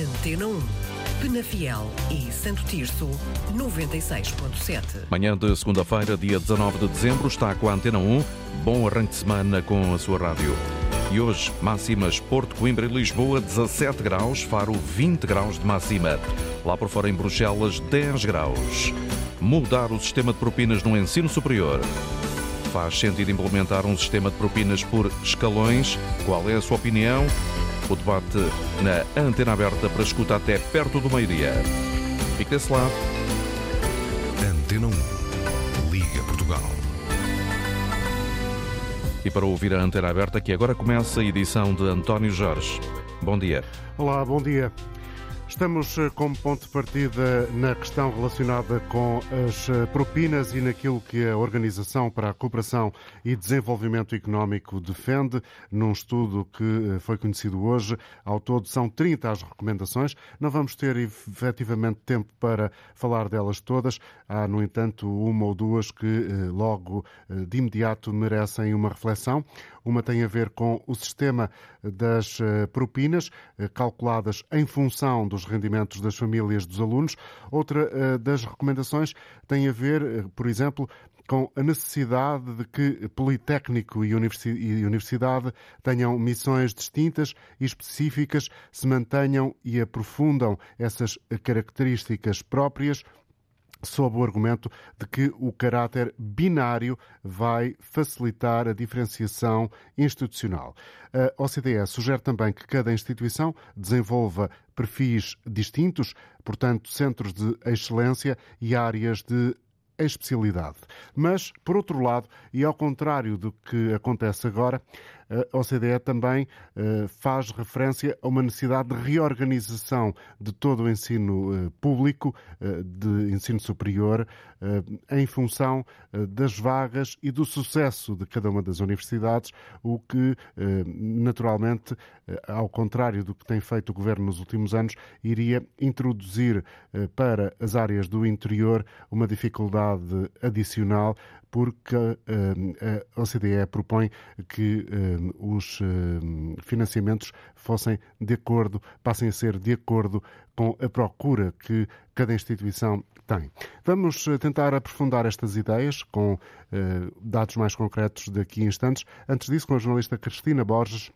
Antena 1. Penafiel e Santo Tirso, 96.7. Manhã de segunda-feira, dia 19 de dezembro, está com a Antena 1. Bom arranque de semana com a sua rádio. E hoje, máximas Porto, Coimbra e Lisboa, 17 graus, Faro, 20 graus de máxima. Lá por fora, em Bruxelas, 10 graus. Mudar o sistema de propinas no ensino superior. Faz sentido implementar um sistema de propinas por escalões? Qual é a sua opinião? O debate na antena aberta para escuta até perto do meio-dia. Fique desse lado. Antena 1. Liga Portugal. E para ouvir a antena aberta, que agora começa a edição de António Jorge. Bom dia. Olá, bom dia. Estamos eh, como ponto de partida na questão relacionada com as eh, propinas e naquilo que a Organização para a Cooperação e Desenvolvimento Económico defende, num estudo que eh, foi conhecido hoje. Ao todo, são 30 as recomendações. Não vamos ter efetivamente tempo para falar delas todas. Há, no entanto, uma ou duas que logo de imediato merecem uma reflexão. Uma tem a ver com o sistema das propinas, calculadas em função dos rendimentos das famílias dos alunos. Outra eh, das recomendações tem a ver, eh, por exemplo, com a necessidade de que Politécnico e Universidade tenham missões distintas e específicas, se mantenham e aprofundam essas características próprias sob o argumento de que o caráter binário vai facilitar a diferenciação institucional. A OCDE sugere também que cada instituição desenvolva perfis distintos, portanto, centros de excelência e áreas de especialidade. Mas, por outro lado, e ao contrário do que acontece agora, a OCDE também eh, faz referência a uma necessidade de reorganização de todo o ensino eh, público, eh, de ensino superior, em função das vagas e do sucesso de cada uma das universidades, o que, naturalmente, ao contrário do que tem feito o Governo nos últimos anos, iria introduzir para as áreas do interior uma dificuldade adicional porque eh, a OCDE propõe que eh, os eh, financiamentos fossem de acordo, passem a ser de acordo com a procura que cada instituição tem. Vamos tentar aprofundar estas ideias com dados mais concretos daqui a instantes. Antes disso, com a jornalista Cristina Borges,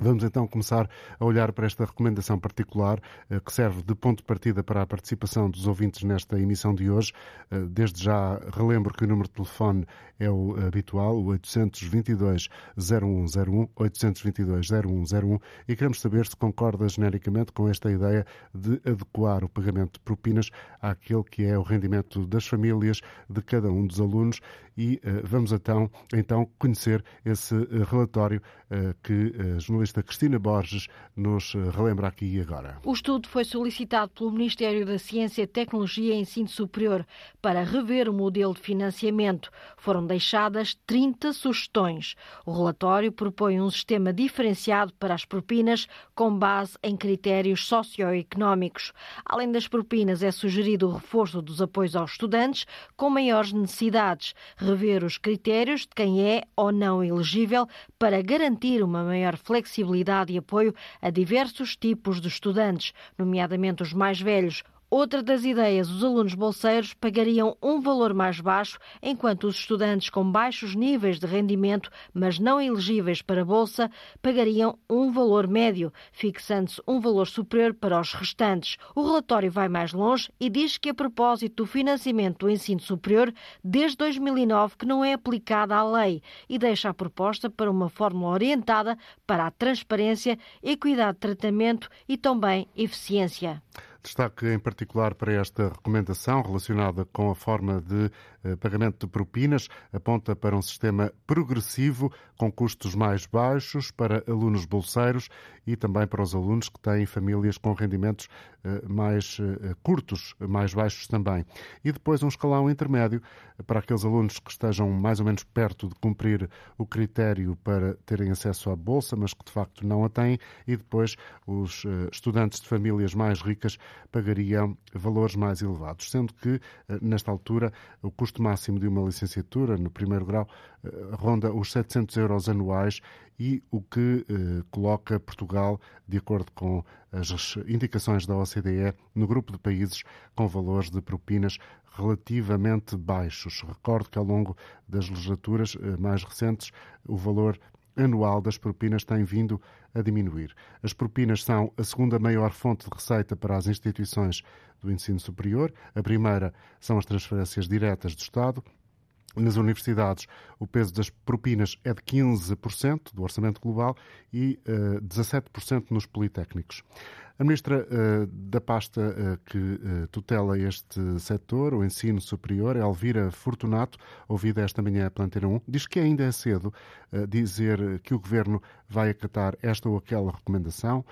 Vamos então começar a olhar para esta recomendação particular eh, que serve de ponto de partida para a participação dos ouvintes nesta emissão de hoje. Eh, desde já relembro que o número de telefone é o habitual, o 822-0101, 822-0101, e queremos saber se concorda genericamente com esta ideia de adequar o pagamento de propinas àquele que é o rendimento das famílias de cada um dos alunos e uh, vamos então, então conhecer esse relatório que a jornalista Cristina Borges nos relembra aqui e agora. O estudo foi solicitado pelo Ministério da Ciência, Tecnologia e Ensino Superior para rever o modelo de financiamento. Foram deixadas 30 sugestões. O relatório propõe um sistema diferenciado para as propinas com base em critérios socioeconómicos. Além das propinas, é sugerido o reforço dos apoios aos estudantes com maiores necessidades rever os critérios de quem é ou não elegível para garantir uma maior flexibilidade e apoio a diversos tipos de estudantes, nomeadamente os mais velhos, Outra das ideias, os alunos bolseiros pagariam um valor mais baixo, enquanto os estudantes com baixos níveis de rendimento, mas não elegíveis para a bolsa, pagariam um valor médio, fixando-se um valor superior para os restantes. O relatório vai mais longe e diz que, a propósito do financiamento do ensino superior, desde 2009 que não é aplicada a lei e deixa a proposta para uma fórmula orientada para a transparência, equidade de tratamento e também eficiência. Destaque em particular para esta recomendação relacionada com a forma de pagamento de propinas, aponta para um sistema progressivo com custos mais baixos para alunos bolseiros e também para os alunos que têm famílias com rendimentos eh, mais eh, curtos, mais baixos também. E depois um escalão intermédio para aqueles alunos que estejam mais ou menos perto de cumprir o critério para terem acesso à bolsa, mas que de facto não a têm, e depois os estudantes de famílias mais ricas pagariam valores mais elevados, sendo que, nesta altura, o custo máximo de uma licenciatura no primeiro grau ronda os 700 euros anuais e o que coloca Portugal, de acordo com as indicações da OCDE, no grupo de países com valores de propinas relativamente baixos. Recordo que ao longo das legislaturas eh, mais recentes o valor anual das propinas tem vindo a diminuir. As propinas são a segunda maior fonte de receita para as instituições do ensino superior. A primeira são as transferências diretas do Estado. Nas universidades, o peso das propinas é de 15% do orçamento global e uh, eh, 17% nos politécnicos. A ministra uh, da pasta uh, que uh, tutela este setor, o ensino superior, Elvira Fortunato, ouvida esta manhã pela Antena 1, diz que ainda é cedo dizer que o governo vai acatar esta ou aquela recomendação.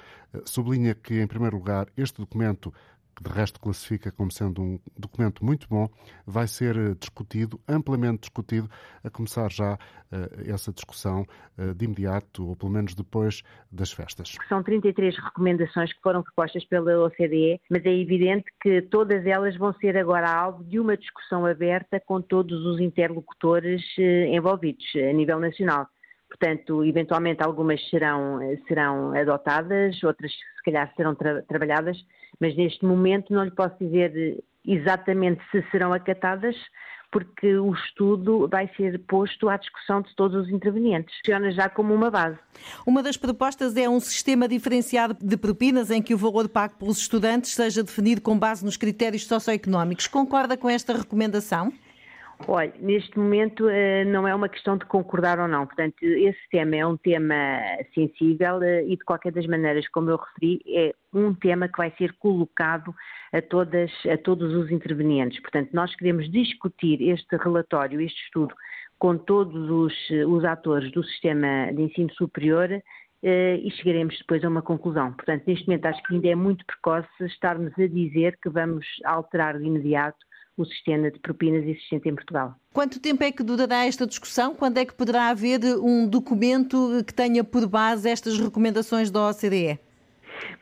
sublinha que, em primeiro lugar, este documento que de resto classifica como sendo um documento muito bom, vai ser eh, discutido, amplamente discutido, a começar já uh, essa discussão uh, de imediato, ou pelo menos depois das festas. São 33 recomendações que foram propostas pela OCDE, mas é evidente que todas elas vão ser agora alvo de uma discussão aberta com todos os interlocutores envolvidos a nível nacional. Portanto, eventualmente algumas serão, serão adotadas, outras se calhar serão tra trabalhadas, mas neste momento não lhe posso dizer exatamente se serão acatadas, porque o estudo vai ser posto à discussão de todos os intervenientes. Funciona já como uma base. Uma das propostas é um sistema diferenciado de propinas em que o valor pago pelos estudantes seja definido com base nos critérios socioeconómicos. Concorda com esta recomendação? Olha, neste momento eh, não é uma questão de concordar ou não. Portanto, esse tema é um tema sensível eh, e, de qualquer das maneiras, como eu referi, é um tema que vai ser colocado a, todas, a todos os intervenientes. Portanto, nós queremos discutir este relatório, este estudo, com todos os, os atores do sistema de ensino superior eh, e chegaremos depois a uma conclusão. Portanto, neste momento acho que ainda é muito precoce estarmos a dizer que vamos alterar de imediato o sistema de propinas existente em Portugal. Quanto tempo é que durará esta discussão? Quando é que poderá haver um documento que tenha por base estas recomendações da OCDE?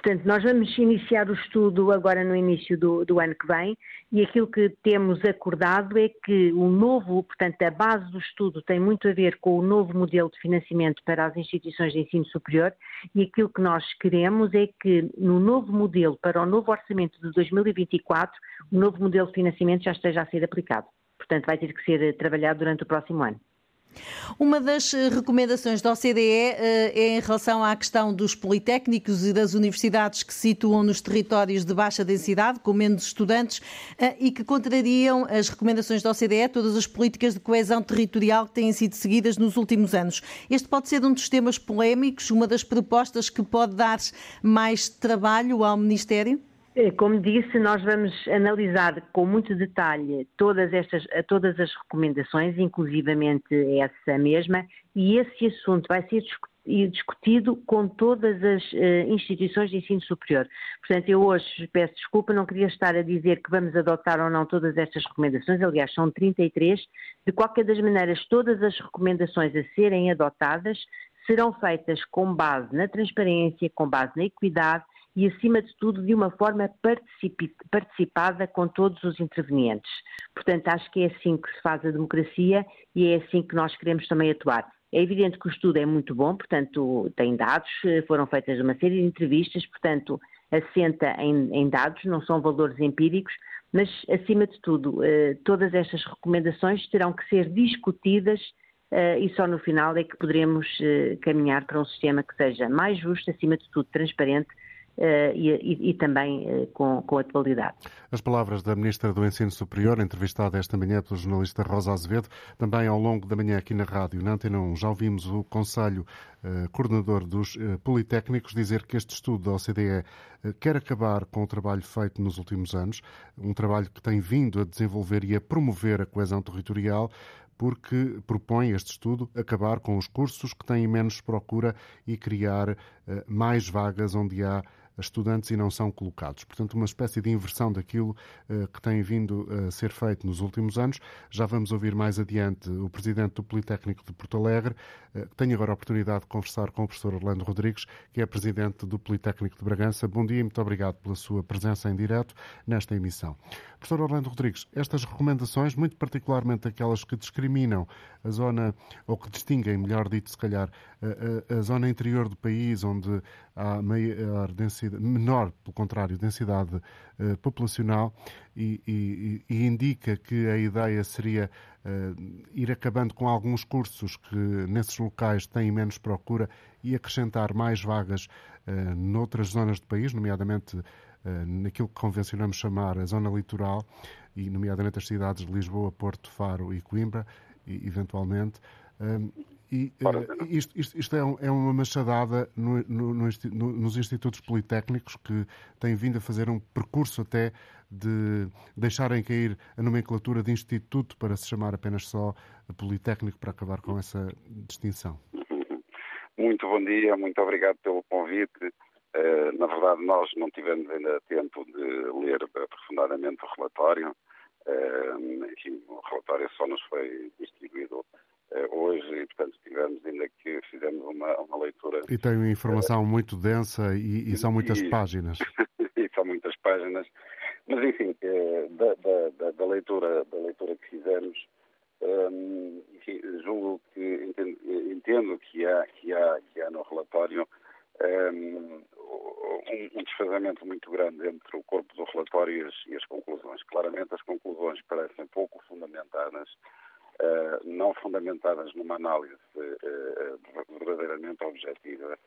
Portanto, nós vamos iniciar o estudo agora no início do, do, ano que vem e aquilo que temos acordado é que o novo, portanto, a base do estudo tem muito a ver com o novo modelo de financiamento para as instituições de ensino superior e aquilo que nós queremos é que no novo modelo, para o novo orçamento de 2024, o novo modelo de financiamento já esteja a ser aplicado. Portanto, vai ter que ser trabalhado durante o próximo ano. Uma das eh, recomendações da OCDE eh, é em relação à questão dos politécnicos e das universidades que se situam nos territórios de baixa densidade, com menos estudantes, eh, e que contrariam as recomendações da OCDE, todas as políticas de coesão territorial que têm sido seguidas nos últimos anos. Este pode ser um dos temas polémicos, uma das propostas que pode dar mais trabalho ao Ministério? É, como disse, nós vamos analisar com muito detalhe todas, estas, todas as recomendações, inclusivamente essa mesma, e esse assunto vai ser discutido com todas as uh, instituições de ensino superior. Portanto, eu hoje peço desculpa, não queria estar a dizer que vamos adotar ou não todas estas recomendações, aliás, são 33. De qualquer das maneiras, todas as recomendações a serem adotadas serão feitas com base na transparência, com base na equidade e, acima de tudo, de uma forma participada com todos os intervenientes. Portanto, acho que é assim que se faz a democracia e é assim que nós queremos também atuar. É evidente que o estudo é muito bom, portanto, tem dados, foram feitas uma série de entrevistas, portanto, assenta em, em dados, não são valores empíricos, mas, acima de tudo, eh, todas estas recomendações terão que ser discutidas eh, e só no final é que poderemos eh, caminhar para um sistema que seja mais justo, acima de tudo transparente Uh, e, e, também uh, com, com atualidade. As palavras da Ministra do Ensino Superior, entrevistada esta manhã pelo jornalista Rosa Azevedo, também ao longo da manhã aqui na rádio, na Antena 1, já ouvimos o Conselho uh, Coordenador dos Politécnicos dizer que este estudo da OCDE quer acabar com o trabalho feito nos últimos anos, um trabalho que tem vindo a desenvolver e a promover a coesão territorial, porque propõe este estudo acabar com os cursos que têm menos procura e criar mais vagas onde há estudantes e não são colocados. Portanto, uma espécie de inversão daquilo que tem vindo a ser feito nos últimos anos. Já vamos ouvir mais adiante o presidente do Politécnico de Porto Alegre. Tenho agora a oportunidade de conversar com o professor Orlando Rodrigues, que é presidente do Politécnico de Bragança. Bom dia e muito obrigado pela sua presença em direto nesta emissão. Professor Orlando Rodrigues, estas recomendações, muito particularmente aquelas que discriminam a zona, ou que distinguem, melhor dito, se calhar, a, a, a zona interior do país, onde há maior densidade, menor, pelo contrário, densidade uh, populacional, e, e, e, indica que a ideia seria uh, ir acabando com alguns cursos que nesses locais têm menos procura e acrescentar mais vagas uh, noutras zonas do país, nomeadamente naquilo que convencionamos chamar a zona litoral, e nomeadamente as cidades de Lisboa, Porto, Faro e Coimbra, e, eventualmente. Um, e uh, isto, isto, isto é, um, é, uma machadada no, no, no, nos institutos politécnicos que têm vindo a fazer um percurso até de deixarem cair a nomenclatura de instituto para se chamar apenas só Politécnico para acabar com essa distinção. Muito bom dia, muito obrigado pelo convite. Uh, na verdade, nós não tivemos ainda tempo de ler aprofundadamente o relatório. Uh, enfim, o relatório só nos foi distribuído uh, hoje e, portanto, tivemos ainda que fizemos uma, uma leitura. E tem uma informação muito densa e, e são muitas e, páginas. e são muitas páginas. Mas, enfim, da, da, da, leitura, da leitura que fizemos, enfim, julgo que entendo, entendo, que, há, que, há, que há no relatório um, desfazamento muito grande entre o corpo do relatório e as, e as conclusões. Claramente, as conclusões parecem pouco fundamentadas, uh, não fundamentadas numa análise uh, verdadeiramente objetiva.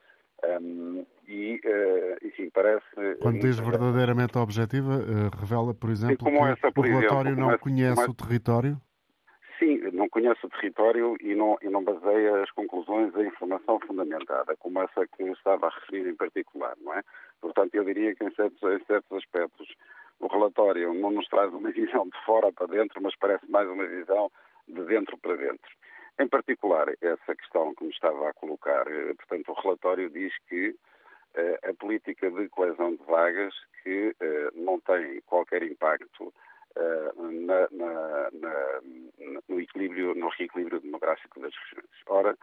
Um, e, uh, enfim, parece. Quando diz verdadeiramente objetiva, revela, por exemplo, que essa, por o relatório exemplo, não conhece o território? Sim, não conhece o território e não, e não baseia as conclusões em informação fundamentada, como essa que eu estava a referir em particular, não é? Portanto, eu diria que em certos, em certos aspectos o relatório não nos traz uma visão de fora para dentro, mas parece mais uma visão de dentro para dentro. Em particular, essa questão que me estava a colocar, eh, portanto, o relatório diz que eh, a política de coesão de vagas que eh, não tem qualquer impacto na, na, na, no equilíbrio, no reequilíbrio demográfico das regiões. Ora,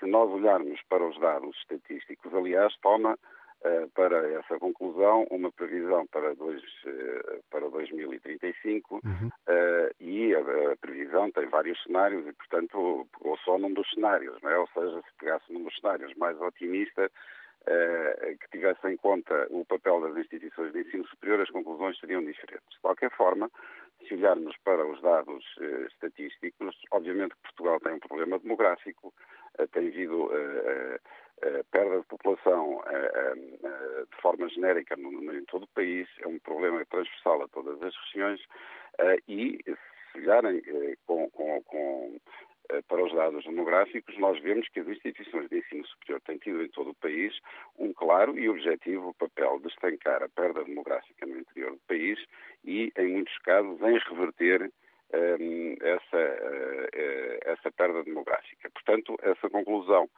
se nós olharmos para os dados estatísticos, aliás, toma para essa conclusão uma previsão para, dois, uh, para 2035 uhum. uh, e a, previsão tem vários cenários e, portanto, pegou só num dos cenários, não é? ou seja, se pegasse num dos cenários mais otimista, que tivesse em conta o papel das instituições de ensino superior, as conclusões seriam diferentes. De qualquer forma, se olharmos para os dados eh, estatísticos, obviamente que Portugal tem um problema demográfico, eh, tem havido eh, perda de população de forma genérica em todo o país, é um problema transversal a todas as regiões e, se olharem com, com, com para os dados demográficos, nós vemos que as instituições de ensino superior têm tido em todo o país um claro e objetivo papel de estancar a perda demográfica no interior do país e, em muitos casos, em reverter essa, essa perda demográfica. Portanto, essa conclusão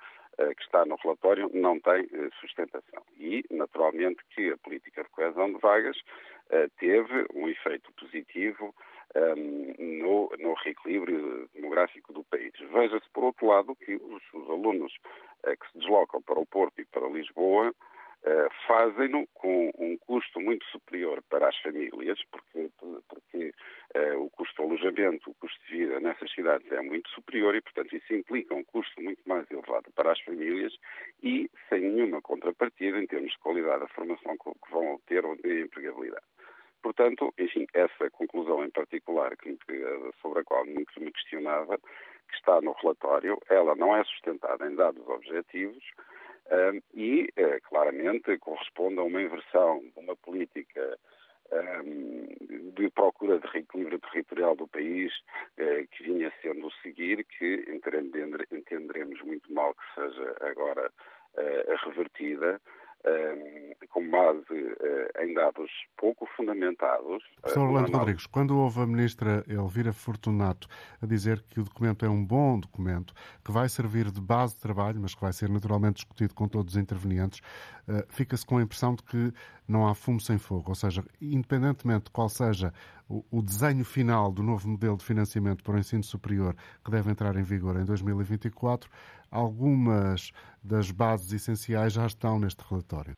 que está no relatório não tem uh, sustentação. E, naturalmente, que a política de coesão de vagas teve um efeito positivo um, no, no, reequilíbrio demográfico do país. Veja-se, por outro lado, que os, os alunos que se deslocam para o Porto e para Lisboa eh, fazem-no com um custo muito superior para as famílias, porque, porque uh, o custo de alojamento, o custo de vida nessas cidades é muito superior e, portanto, isso implica um custo muito mais elevado para as famílias e sem nenhuma contrapartida em termos de qualidade da formação que vão ter ou de empregabilidade. Portanto, enfim, essa conclusão em particular sobre a qual muito me questionava, que está no relatório, ela não é sustentada em dados objetivos, e, uh, claramente, corresponde a uma inversão de uma política de procura de reequilíbrio territorial do país uh, que vinha sendo seguir, que entenderemos muito mal que seja agora uh, revertida, com base em têm dados pouco fundamentados. Professor Orlando Rodrigues, quando houve a ministra Elvira Fortunato a dizer que o documento é um bom documento, que vai servir de base de trabalho, mas que vai ser naturalmente discutido com todos os intervenientes, fica-se com a impressão de que não há fumo sem fogo, ou seja, independentemente de qual seja o desenho final do novo modelo de financiamento para o ensino superior que deve entrar em vigor em 2024, algumas das bases essenciais já estão neste relatório.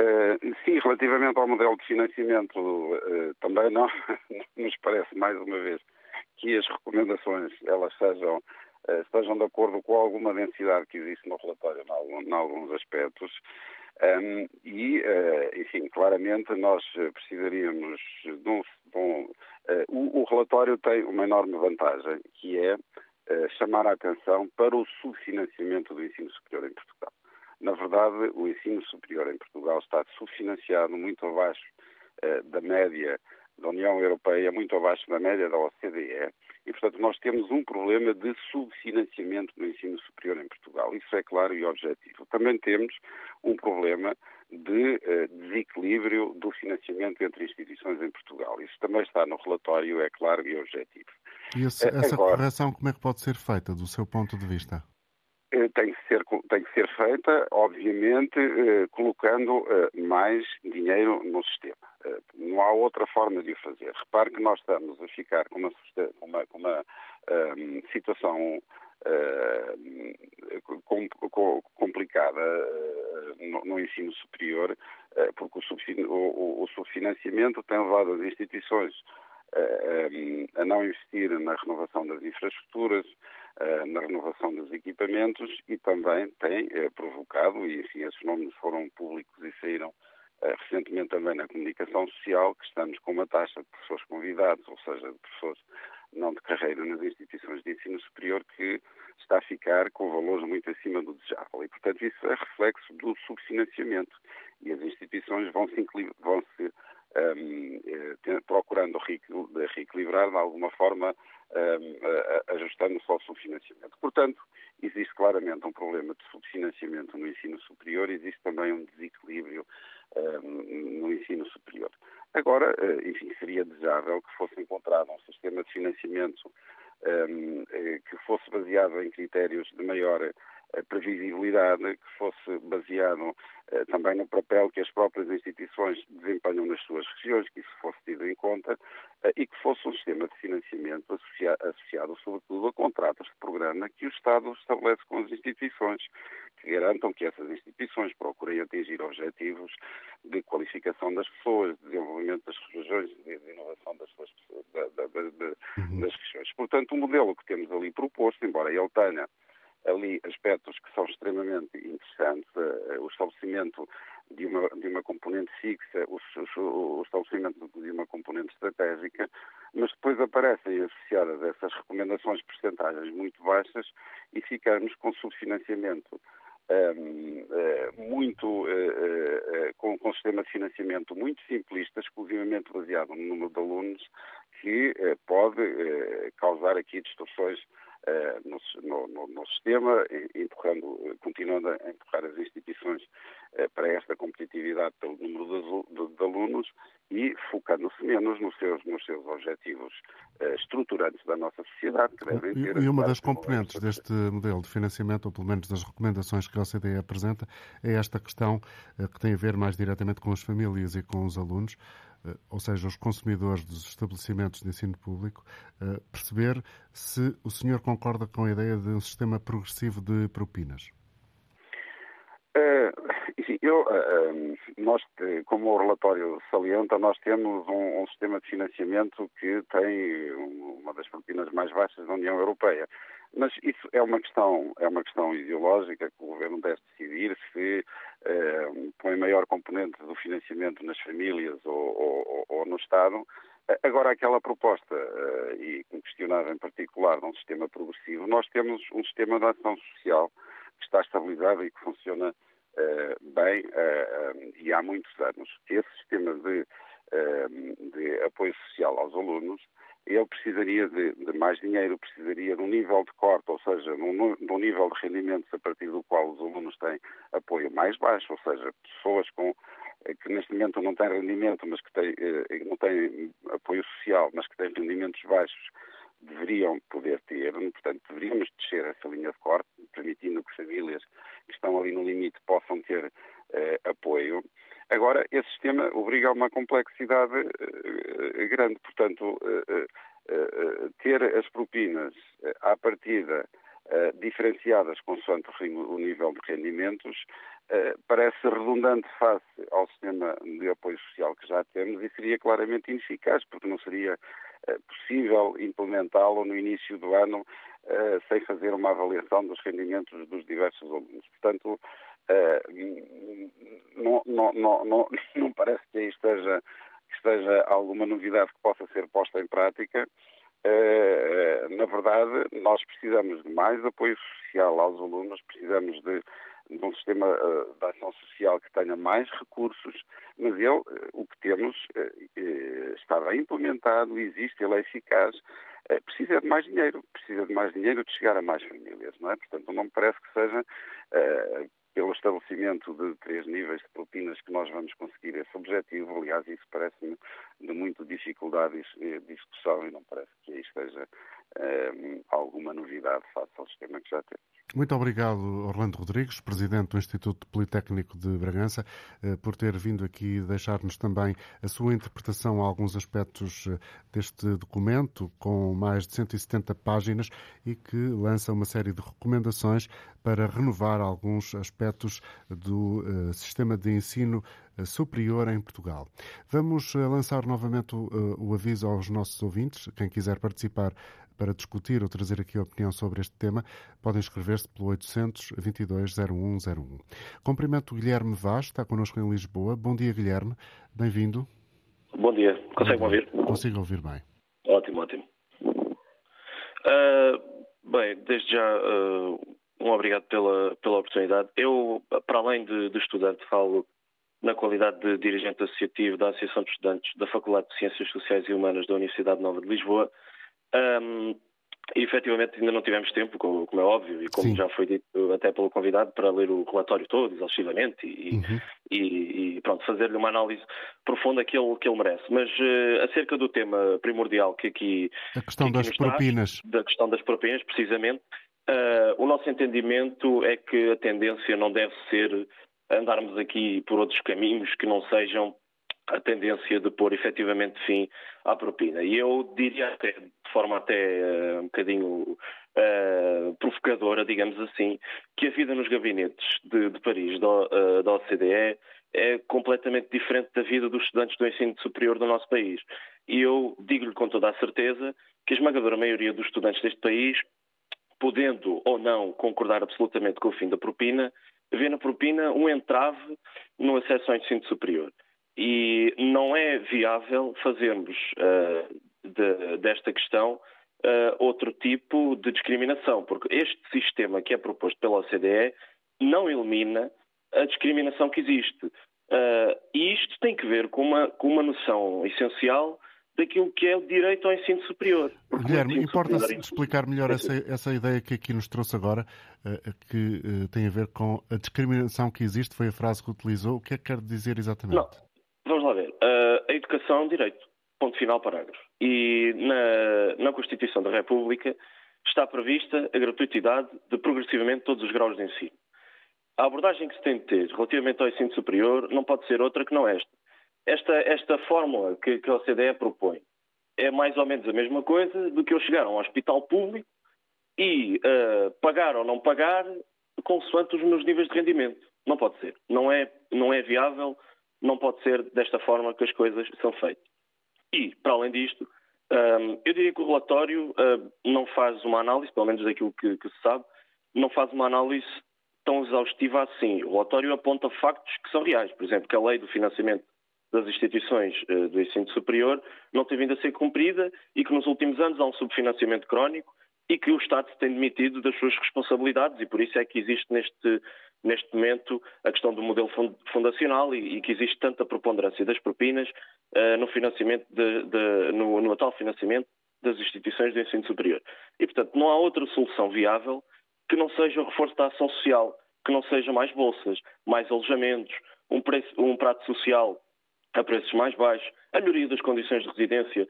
Uh, sim, relativamente ao modelo de financiamento, uh, também não nos parece, mais uma vez, que as recomendações elas sejam, uh, estejam de acordo com alguma densidade que existe no relatório, em alguns aspectos. Um, e, enfim, claramente nós precisaríamos de um. De um o, o relatório tem uma enorme vantagem, que é chamar a atenção para o subfinanciamento do ensino superior em Portugal. Na verdade, o ensino superior em Portugal está subfinanciado muito abaixo eh, da média da União Europeia, muito abaixo da média da OCDE, e, portanto, nós temos um problema de subfinanciamento do ensino superior em Portugal. Isso é claro e objetivo. Também temos um problema de eh, desequilíbrio do financiamento entre instituições em Portugal. Isso também está no relatório, é claro e objetivo. E esse, essa Agora, correção como é que pode ser feita, do seu ponto de vista? Eh, tem que ser, tem que ser feita, obviamente, eh, colocando eh, mais dinheiro no sistema. Não há outra forma de o fazer. Repare que nós estamos a ficar com uma, uma, uma um, situação uh, com, com, complicada uh, no, no, ensino superior, uh, porque o, o, o, subfinanciamento tem levado as instituições a não investir na renovação das infraestruturas, eh, na renovação dos equipamentos e também tem eh, provocado, e enfim, esses nomes foram públicos e saíram eh, recentemente também na comunicação social, que estamos com uma taxa de professores convidados, ou seja, de professores não de carreira nas instituições de ensino superior, que está a ficar com valores muito acima do desejável. E, portanto, isso é reflexo do subfinanciamento. E as instituições vão se, vão -se um, procurando reequilibrar de alguma forma ajustando-se ao subfinanciamento. Portanto, existe claramente um problema de subfinanciamento no ensino superior, existe também um desequilíbrio no ensino superior. Agora, eh, enfim, seria desejável que fosse encontrado um sistema de financiamento eh, que fosse baseado em critérios de maior eh, previsibilidade, que fosse baseado eh, também no papel que as próprias instituições desempenham nas suas regiões, que isso fosse tido em conta, eh, e que fosse um sistema de financiamento associado, associado sobretudo a contratos de programa que o Estado estabelece com as instituições, que garantam que essas instituições procurem atingir objetivos de qualificação das pessoas, de desenvolvimento das regiões, de inovação das, suas, da, da, da, uhum. das regiões. Portanto, o modelo que temos ali proposto, embora ele tenha ali aspectos que são extremamente interessantes, uh, o estabelecimento de uma, de uma componente fixa, o, o, o, estabelecimento de uma componente estratégica, mas depois aparecem associadas essas recomendações percentagens muito baixas e ficamos com subfinanciamento um, ehm, uh, eh, muito uh, com, com um sistema de financiamento muito simplista, exclusivamente baseado no número de alunos, que pode causar aqui distorções eh, no, no, no, sistema, empurrando, continuando a empurrar as instituições eh, para esta competitividade pelo número de, de, alunos e focando-se menos nos seus, nos seus objetivos uh, estruturantes da nossa sociedade, que devem ter... E, uma das componentes deste modelo de financiamento, ou pelo menos das recomendações que a OCDE apresenta, é esta questão que tem a ver mais diretamente com as famílias e com os alunos, ou seja, os consumidores dos estabelecimentos de ensino público, perceber se o senhor concorda com a ideia de um sistema progressivo de propinas. Eu, uh, nós, como o relatório salienta, nós temos um, um, sistema de financiamento que tem uma das propinas mais baixas da União Europeia. Mas isso é uma questão, é uma questão ideológica que o governo deve decidir se põe maior componente do financiamento nas famílias ou, ou, ou no Estado. Agora, aquela proposta, uh, e que questionava em particular, de um sistema progressivo, nós temos um sistema de ação social que está estabilizado e que funciona eh, bem e há muitos anos. Esse sistema de, de apoio social aos alunos ele precisaria de, de, mais dinheiro, precisaria de um nível de corte, ou seja, de um, nível de rendimentos a partir do qual os alunos têm apoio mais baixo, ou seja, pessoas com que neste momento não tem rendimento, mas que tem, não tem apoio social, mas que tem rendimentos baixos, deveriam poder ter, portanto, deveríamos descer essa linha de corte, permitindo que famílias que estão ali no limite possam ter apoio. Agora, esse sistema obriga a uma complexidade grande, portanto, ter as propinas à partida diferenciadas consoante o nível de rendimentos parece redundante face ao sistema de apoio social que já temos e seria claramente ineficaz, porque não seria possível implementá-lo no início do ano sem fazer uma avaliação dos rendimentos dos diversos alunos. Portanto, não, não, não, não, parece que aí esteja esteja alguma novidade que possa ser posta em prática. Uh, na verdade, nós precisamos de mais apoio social aos alunos, precisamos de, de um sistema uh, de ação social que tenha mais recursos, mas ele, o que temos, está bem implementado, existe, ele é eficaz. Precisa de mais dinheiro, precisa de mais dinheiro de chegar a mais famílias, não é? Portanto, não me parece que seja pelo estabelecimento de três níveis de propinas que nós vamos conseguir esse objetivo. Aliás, isso parece-me de muita dificuldade e discussão e não parece que aí esteja eh, alguma novidade face ao sistema que já temos. Muito obrigado, Orlando Rodrigues, Presidente do Instituto Politécnico de Bragança, eh, por ter vindo aqui deixar-nos também a sua interpretação a alguns aspectos eh, deste documento, com mais de 170 páginas e que lança uma série de recomendações para renovar alguns aspectos do uh, sistema de ensino superior em Portugal. Vamos lançar novamente o, aviso aos nossos ouvintes. Quem quiser participar para discutir ou trazer aqui a opinião sobre este tema, podem escrever-se pelo 822 0101. Cumprimento o Guilherme Vaz, está connosco em Lisboa. Bom dia, Guilherme. Bem-vindo. Bom dia. Consegue-me ouvir? Consigo ouvir bem. Ótimo, ótimo. Uh, bem, desde já, uh, um obrigado pela, pela oportunidade. Eu, para além de, de estudante, falo na qualidade de dirigente associativo da Associação de Estudantes da Faculdade de Ciências Sociais e Humanas da Universidade Nova de Lisboa. Um, e efetivamente ainda não tivemos tempo, como, como é óbvio, e como Sim. já foi dito até pelo convidado, para ler o relatório todo, exaustivamente, e, uhum. e, e pronto, fazer-lhe uma análise profunda que ele, que ele merece. Mas uh, acerca do tema primordial que aqui. A questão que das propinas. Traz, da questão das propinas, precisamente, uh, o nosso entendimento é que a tendência não deve ser andarmos aqui por outros caminhos que não sejam a tendência de pôr efetivamente fim à propina. E eu diria até, de forma até uh, um bocadinho uh, provocadora, digamos assim, que a vida nos gabinetes de, de Paris, da, uh, da OCDE, é completamente diferente da vida dos estudantes do ensino superior do nosso país. E eu digo-lhe com toda a certeza que a esmagadora maioria dos estudantes deste país, podendo ou não concordar absolutamente com o fim da propina, vê na propina um entrave no acesso ao ensino superior e não é viável fazermos uh, de, desta questão uh, outro tipo de discriminação, porque este sistema que é proposto pela OCDE não elimina a discriminação que existe. Uh, e isto tem que ver com uma, com uma noção essencial daquilo que é o direito ao ensino superior. Guilherme, importa superior... explicar melhor essa, essa ideia que aqui nos trouxe agora, que tem a ver com a discriminação que existe, foi a frase que utilizou. O que é que quer dizer exatamente? Não. Vamos lá ver. Uh, a educação é um direito. Ponto final, parágrafo. E na, na Constituição da República está prevista a gratuitidade de progressivamente todos os graus de ensino. A abordagem que se tem de ter relativamente ao ensino superior não pode ser outra que não esta. Esta, esta fórmula que, que a OCDE propõe é mais ou menos a mesma coisa do que eu chegar a um hospital público e uh, pagar ou não pagar consoante os meus níveis de rendimento. Não pode ser. Não é, não é viável não pode ser desta forma que as coisas são feitas. E, para além disto, um, eu diria que o relatório uh, não faz uma análise, pelo menos daquilo que, se sabe, não faz uma análise tão exaustiva assim. O relatório aponta factos que são reais. Por exemplo, que a lei do financiamento das instituições uh, do ensino superior não tem vindo a ser cumprida e que nos últimos anos há um subfinanciamento crónico e que o Estado se tem demitido das suas responsabilidades e por isso é que existe neste, neste momento a questão do modelo fundacional e, e que existe tanta preponderância das propinas uh, no financiamento de, de, no, no atual financiamento das instituições de ensino superior. E, portanto, não há outra solução viável que não seja o reforço da ação social, que não seja mais bolsas, mais alojamentos, um, preço, um prato social a preços mais baixos, a melhoria das condições de residência.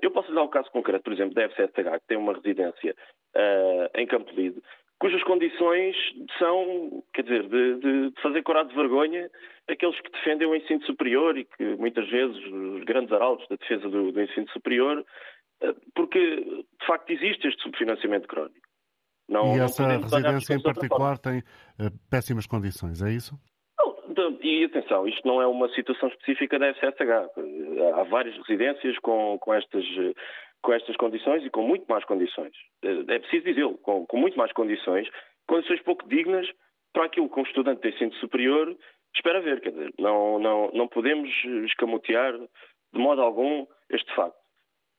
Eu posso dar um caso concreto, por exemplo, da F7H, que tem uma residência uh, em Campo Lido, cujas condições são, quer dizer, de, de, de fazer corado de vergonha aqueles que defendem o ensino superior e que muitas vezes os grandes arautos da defesa do, do ensino superior, uh, porque de facto existe este subfinanciamento crónico. Não, e essa residência em particular tem uh, péssimas condições, é isso? E atenção, isto não é uma situação específica da FSH. Há várias residências com, com, estas, com estas condições e com muito mais condições. É preciso dizê-lo, com, com muito mais condições, condições pouco dignas para aquilo que um estudante de ensino superior espera ver. Quer dizer, não, não, não podemos escamotear de modo algum este facto.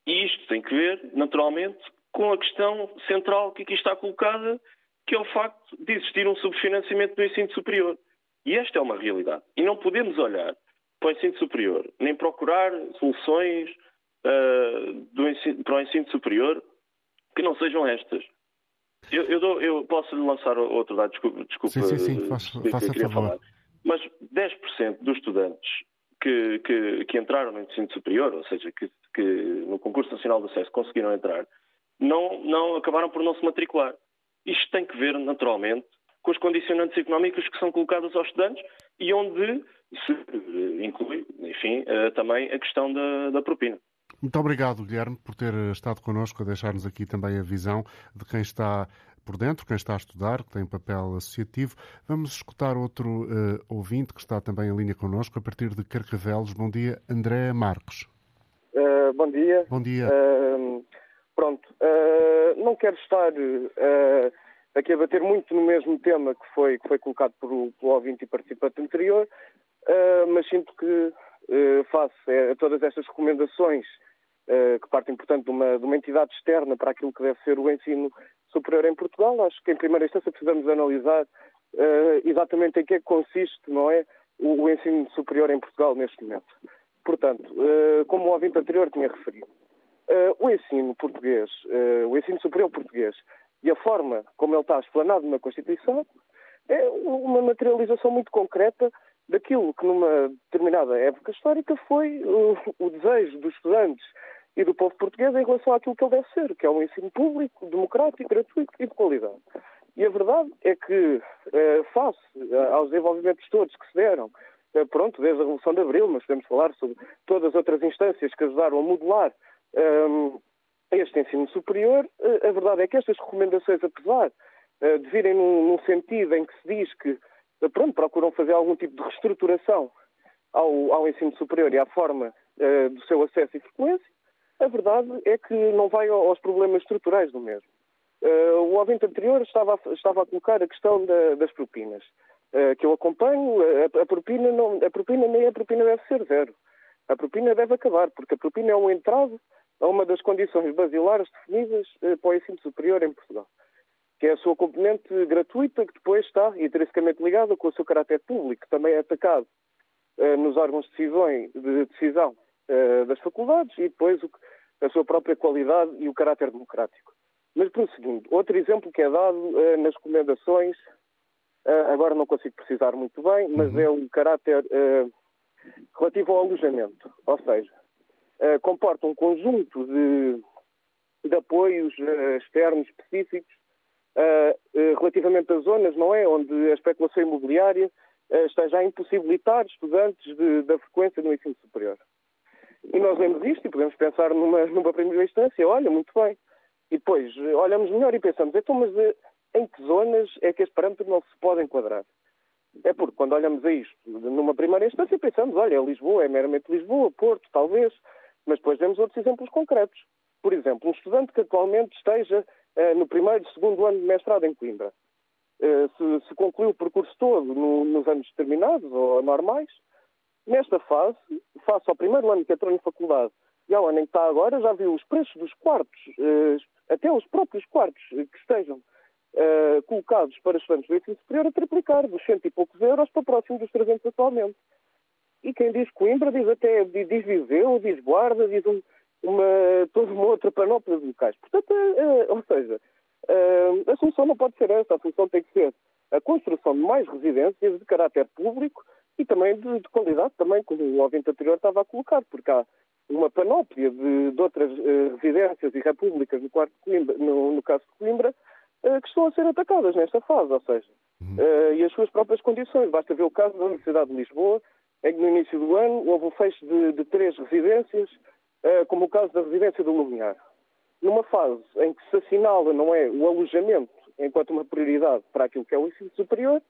E isto tem que ver, naturalmente, com a questão central que aqui está colocada, que é o facto de existir um subfinanciamento do ensino superior. E esta é uma realidade. E não podemos olhar para o ensino superior, nem procurar soluções uh, ensino, para o ensino superior que não sejam estas. Eu, eu, dou, eu posso lhe lançar outro dado, desculpa. desculpa sim, sim, sim, faça, faça favor. Falar. Mas 10% dos estudantes que, que, que, entraram no ensino superior, ou seja, que, que, no concurso nacional de acesso conseguiram entrar, não, não acabaram por não se matricular. Isto tem que ver, naturalmente, com as condicionantes económicas que são colocadas aos estudantes e onde se eh, inclui, enfim, eh, também a questão da, da propina. Muito obrigado, Guilherme, por ter estado connosco a deixar-nos aqui também a visão de quem está por dentro, quem está a estudar, que tem papel associativo. Vamos escutar outro uh, ouvinte que está também em linha connosco, a partir de Carcavelos. Bom dia, André Marques. Uh, bom dia. Bom dia. Uh, pronto, não quero estar aqui a bater muito no mesmo tema que foi, que foi colocado pelo, pelo ouvinte e participante anterior, mas sinto que, face a, todas estas recomendações, uh, que partem, portanto, de uma, de uma entidade externa para aquilo que deve ser o ensino superior em Portugal, acho que, em primeira instância, precisamos analisar exatamente em que é que consiste, não é, o ensino superior em Portugal neste momento. Portanto, como o ouvinte anterior tinha referido, o ensino português, o ensino superior português, e a forma como ele está explanado na Constituição é uma materialização muito concreta daquilo que numa determinada época histórica foi o, o, desejo dos estudantes e do povo português em relação àquilo que ele deve ser, que é um ensino público, democrático, gratuito e de qualidade. E a verdade é que, eh, face aos desenvolvimentos todos que se deram, eh, pronto, desde a Revolução de Abril, mas podemos falar sobre todas as outras instâncias que ajudaram a modelar ehm, este ensino superior, eh, a verdade é que estas recomendações, apesar eh, de virem num, sentido em que se diz que eh, pronto, procuram fazer algum tipo de reestruturação ao, ao ensino superior e à forma uh, do seu acesso e frequência, a verdade é que não vai aos problemas estruturais do mesmo. Uh, o ouvinte anterior estava a, estava a colocar a questão da, das propinas, uh, que eu acompanho. A, a, propina não, a propina nem a propina deve ser zero. A propina deve acabar, porque a propina é um entrave a uma das condições basilares definidas para o ensino superior em Portugal, que é a sua componente gratuita, que depois está intrinsecamente ligada com o seu caráter público, que também é atacado eh, nos órgãos de decisão, de decisão eh, das faculdades e depois o, a sua própria qualidade e o caráter democrático. Mas, prosseguindo, outro exemplo que é dado nas recomendações, agora não consigo precisar muito bem, mas uhum. é o caráter relativo ao alojamento. Ou seja, uh, comporta um conjunto de, de apoios uh, externos específicos uh, relativamente a zonas, não é? Onde a especulação imobiliária esteja a impossibilitar estudantes de, da frequência no ensino superior. E nós lemos isto e podemos pensar numa, numa primeira instância, olha, muito bem. E depois olhamos melhor e pensamos, então, mas em que zonas é que este parâmetro não se pode enquadrar? É porque quando olhamos a isto numa primeira instância pensamos, olha, é Lisboa, é meramente Lisboa, Porto, talvez, mas depois vemos outros exemplos concretos. Por exemplo, um estudante que atualmente esteja no primeiro, segundo ano de mestrado em Coimbra, uh, se, se concluiu o percurso todo no, nos anos determinados ou normais, nesta fase, face ao primeiro ano que entrou em faculdade e ao ano em que está agora, já viu os preços dos quartos, uh, até os próprios quartos que estejam colocados para estudantes do ensino superior a triplicar, dos cento e poucos euros para próximo dos 300 atualmente. E quem diz Coimbra diz até, diz Viseu, diz Guarda, diz um, uma, toda uma outra panóplia de locais. Portanto, é, é, ou seja, é, a solução não pode ser essa, a solução tem que ser a construção de mais residências de caráter público e também de, de, qualidade, também, como o ouvinte anterior estava a colocar, porque há uma panóplia de, de outras uh, residências e repúblicas no, Coimbra, no, no, caso de Coimbra uh, que estão a ser atacadas nesta fase, ou seja, uh, e as suas próprias condições. Basta ver o caso da Universidade de Lisboa, em que no início do ano houve o fecho de, de três residências, como o caso da residência do Lumiar. Numa fase em que se assinala, não é, o alojamento enquanto uma prioridade para aquilo que é o ensino superior,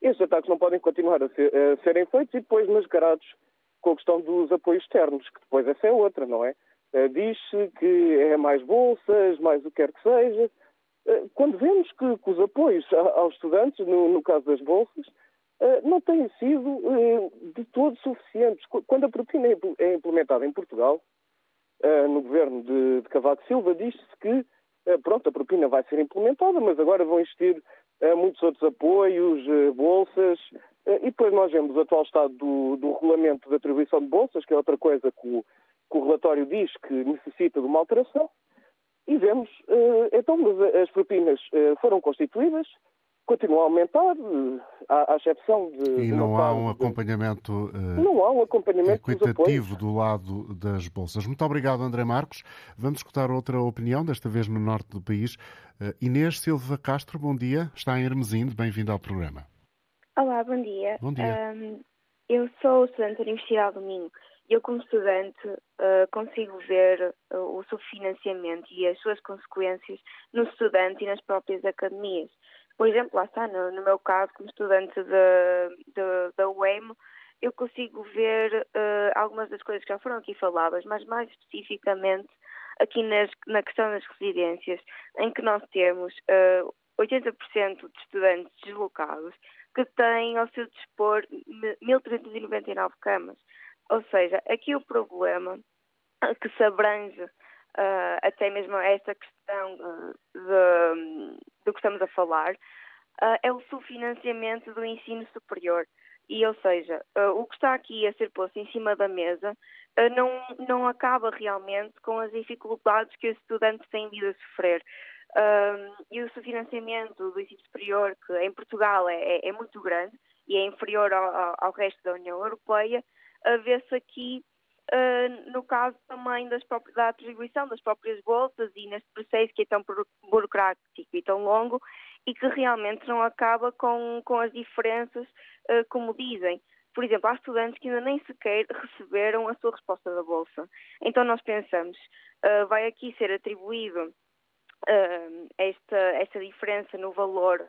esses ataques não podem continuar a, ser, a serem feitos e depois mascarados com a questão dos apoios externos, que depois essa é outra, não é? Uh, Diz-se que é mais bolsas, mais o que quer que seja. Uh, quando vemos que, que, os apoios aos estudantes, no, no caso das bolsas, não têm sido de todo suficientes. Quando a propina é, é implementada em Portugal, no governo de, de Cavaco Silva, diz-se que pronto, a propina vai ser implementada, mas agora vão existir muitos outros apoios, bolsas, e depois nós vemos o atual estado do, do regulamento de atribuição de bolsas, que é outra coisa que o, que o relatório diz que necessita de uma alteração, e vemos, então, as propinas foram constituídas, continuam a aumentar, à, à exceção de. E não há um acompanhamento. não há um acompanhamento equitativo do lado das bolsas. Muito obrigado, André Marcos. Vamos escutar outra opinião, desta vez no norte do país. Inês Silva Castro, bom dia. Está em Hermesinde, bem-vindo ao programa. Olá, bom dia. Bom dia. Um, eu sou estudante da Universidade do Minho e eu, como estudante, uh, consigo ver uh, o subfinanciamento e as suas consequências no estudante e nas próprias academias. Por exemplo, lá está, no, no meu caso, como estudante da UEM, eu consigo ver uh, algumas das coisas que já foram aqui faladas, mas mais especificamente aqui nas, na questão das residências, em que nós temos uh, 80% de estudantes deslocados que têm ao seu dispor 1.399 camas. Ou seja, aqui o problema que se abrange uh, até mesmo esta questão uh, de, do que estamos a falar, uh, é o subfinanciamento do ensino superior. E, ou seja, o que está aqui a ser posto em cima da mesa não, não acaba realmente com as dificuldades que os estudantes têm vindo a sofrer. E o subfinanciamento do ensino superior, que em Portugal é, é, é muito grande e é inferior ao, ao resto da União Europeia, vê-se aqui uh, no caso também das próprias, da atribuição das próprias bolsas e neste processo que é tão burocrático e tão longo e que realmente não acaba com, com as diferenças, uh, como dizem. Por exemplo, há estudantes que ainda nem sequer receberam a sua resposta da bolsa. Então nós pensamos, uh, vai aqui ser atribuído esta, esta diferença no valor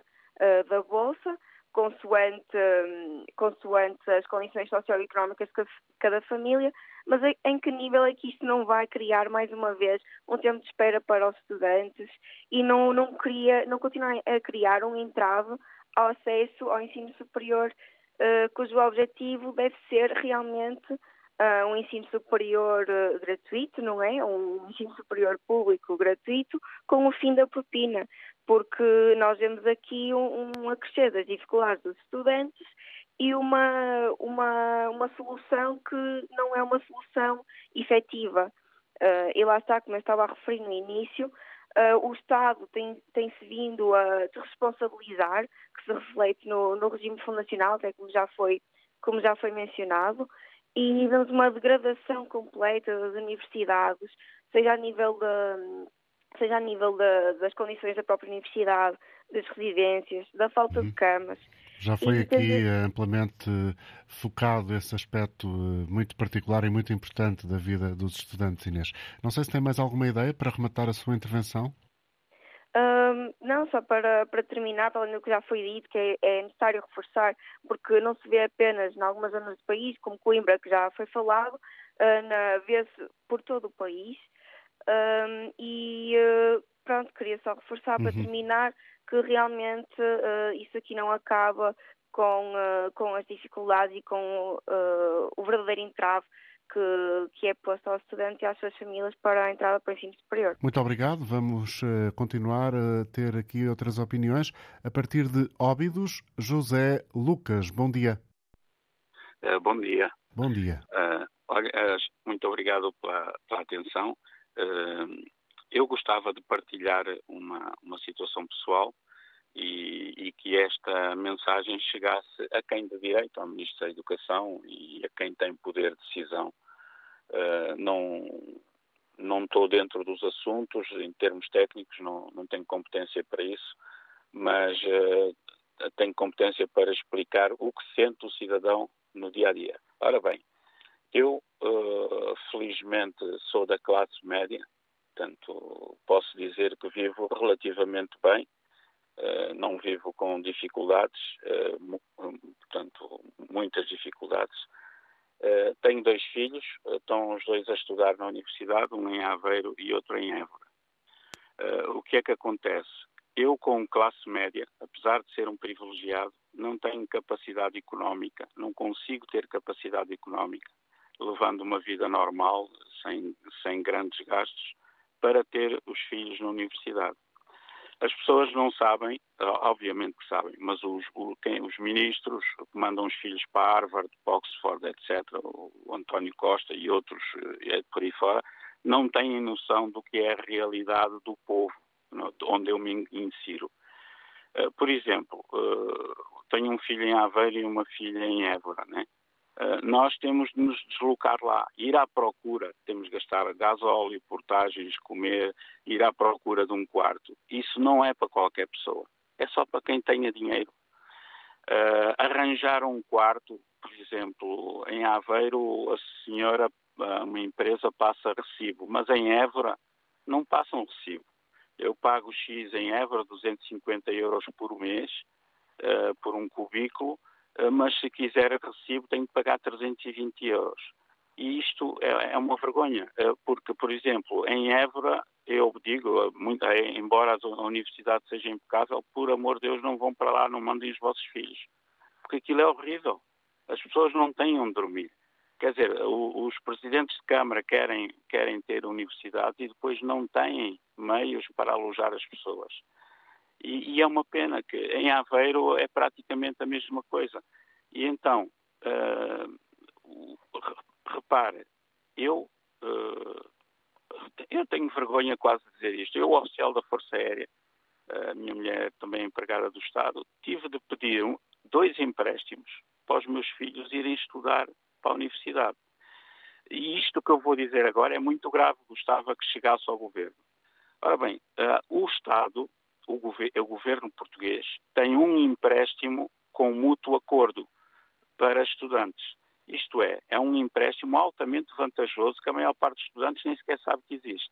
da Bolsa, consoante, um, consoante as condições socioeconómicas de cada família, mas em que nível é que isto não vai criar, mais uma vez, um tempo de espera para os estudantes e não, não, cria, não continua a criar um entrave ao acesso ao ensino superior, uh, cujo objetivo deve ser realmente uh, um ensino superior uh, gratuito, não é? Um ensino superior público gratuito com o fim da propina, porque nós vemos aqui um, um acrescer das dificuldades dos estudantes e uma, uma, uma solução que não é uma solução efetiva. Uh, e lá está, como eu estava a referir no início, uh, o Estado tem, tem-se vindo a responsabilizar, que se reflete no, no regime fundacional, que é como já foi, como já foi mencionado, e vemos uma degradação completa das universidades, seja a nível de, seja a nível de, das condições da própria universidade, das residências, da falta uhum. de camas. Já foi aqui amplamente focado esse aspecto eh, muito particular e muito importante da vida dos estudantes, Inês. Não sei se tem mais alguma ideia para rematar a sua intervenção. Um, não, só para, para terminar, para além do que já foi dito, que é, é, necessário reforçar, porque não se vê apenas em algumas zonas do país, como Coimbra, que já foi falado, uh, vê-se por todo o país. Um, e uh, pronto, queria só reforçar uhum. para terminar que realmente uh, isso aqui não acaba com, com as dificuldades e com o verdadeiro entrave que, que é posto ao estudante e às suas famílias para a entrada para o ensino superior. Muito obrigado. Vamos uh, continuar a ter aqui outras opiniões. A partir de Óbidos, José Lucas. Bom dia. Uh, bom dia. Bom dia. Uh, muito obrigado pela, pela atenção. Eu gostava de partilhar uma, uma situação pessoal. e, e, que esta mensagem chegasse a quem de direito, ao Ministro da Educação e a quem tem poder de decisão. Uh, não, não estou dentro dos assuntos, em termos técnicos, não, não tenho competência para isso, mas uh, tenho competência para explicar o que sente o cidadão no dia a dia. Ora bem, eu uh, felizmente sou da classe média, portanto posso dizer que vivo relativamente bem, uh, não vivo com dificuldades, portanto muitas dificuldades. Tenho dois filhos, estão os dois a estudar na universidade, um em Aveiro e outro em Évora. O que é que acontece? Eu, com classe média, apesar de ser um privilegiado, não tenho capacidade económica, não consigo ter capacidade económica, levando uma vida normal, sem, sem grandes gastos, para ter os filhos na universidade. As pessoas não sabem, obviamente que sabem, mas os, os ministros que mandam os filhos para Harvard, para Oxford, etc., o António Costa e outros é, por aí fora, não têm noção do que é a realidade do povo onde eu me insiro. Eh, por exemplo, eh, tenho um filho em Aveiro e uma filha em Évora, né? Uh, nós temos de nos deslocar lá, ir à procura, temos de gastar gasóleo, portagens, comer, ir à procura de um quarto. Isso não é para qualquer pessoa, é só para quem tenha dinheiro. Uh, arranjar um quarto, por exemplo, em Aveiro, a senhora, uma empresa passa recibo, mas em Évora não passa um recibo. Eu pago X em Évora, 250 euros por mês, uh, por um cubículo, eh, mas se quiser recibo tem que pagar 320 euros. E isto é, é uma vergonha, eh, porque, por exemplo, em Évora, eu digo, muito, embora a universidade seja impecável, por amor de Deus, não vão para lá, não mandem os vossos filhos. Porque aquilo é horrível. As pessoas não têm onde dormir. Quer dizer, os presidentes de Câmara querem, querem ter universidade e depois não têm meios para alojar as pessoas. E, e, é uma pena que em Aveiro é praticamente a mesma coisa. E então, uh, repare, eu, uh, eu tenho vergonha quase de dizer isto. Eu, oficial da Força Aérea, a minha mulher também é empregada do Estado, tive de pedir dois empréstimos para os meus filhos irem estudar para a universidade. E isto que eu vou dizer agora é muito grave, gostava que chegasse ao governo. Ora bem, uh, o Estado o, gover o governo português tem um empréstimo com mútuo acordo para estudantes. Isto é, é um empréstimo altamente vantajoso que a maior parte dos estudantes nem sequer sabe que existe,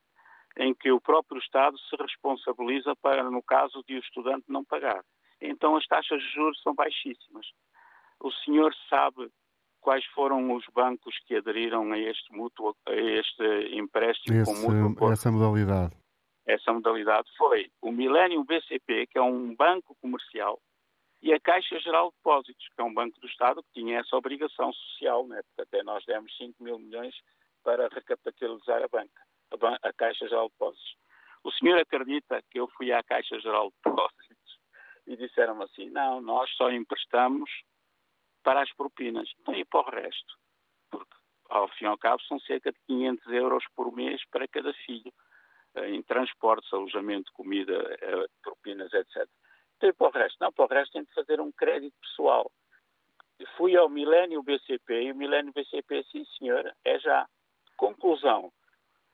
em que o próprio Estado se responsabiliza para, no caso de o estudante não pagar. Então as taxas de juros são baixíssimas. O senhor sabe quais foram os bancos que aderiram a este, mútuo, a este empréstimo Esse, com mútuo acordo? Essa modalidade essa modalidade foi o Millennium BCP, que é um banco comercial, e a Caixa Geral de Depósitos, que é um banco do Estado que tinha essa obrigação social, né? porque até nós demos 5 mil milhões para recapitalizar a banca, a, ban a Caixa Geral de Depósitos. O senhor acredita que eu fui à Caixa Geral de Depósitos e disseram assim, não, nós só emprestamos para as propinas, não e para o resto, porque ao fim e ao cabo são cerca de 500 euros por mês para cada filho. Eh, em transportes, alojamento, comida, eh, propinas, etc. Então, e para o resto? Não, para o resto tem de fazer um crédito pessoal. Fui ao Milênio BCP e o Milênio BCP, sim senhora, é já. Conclusão,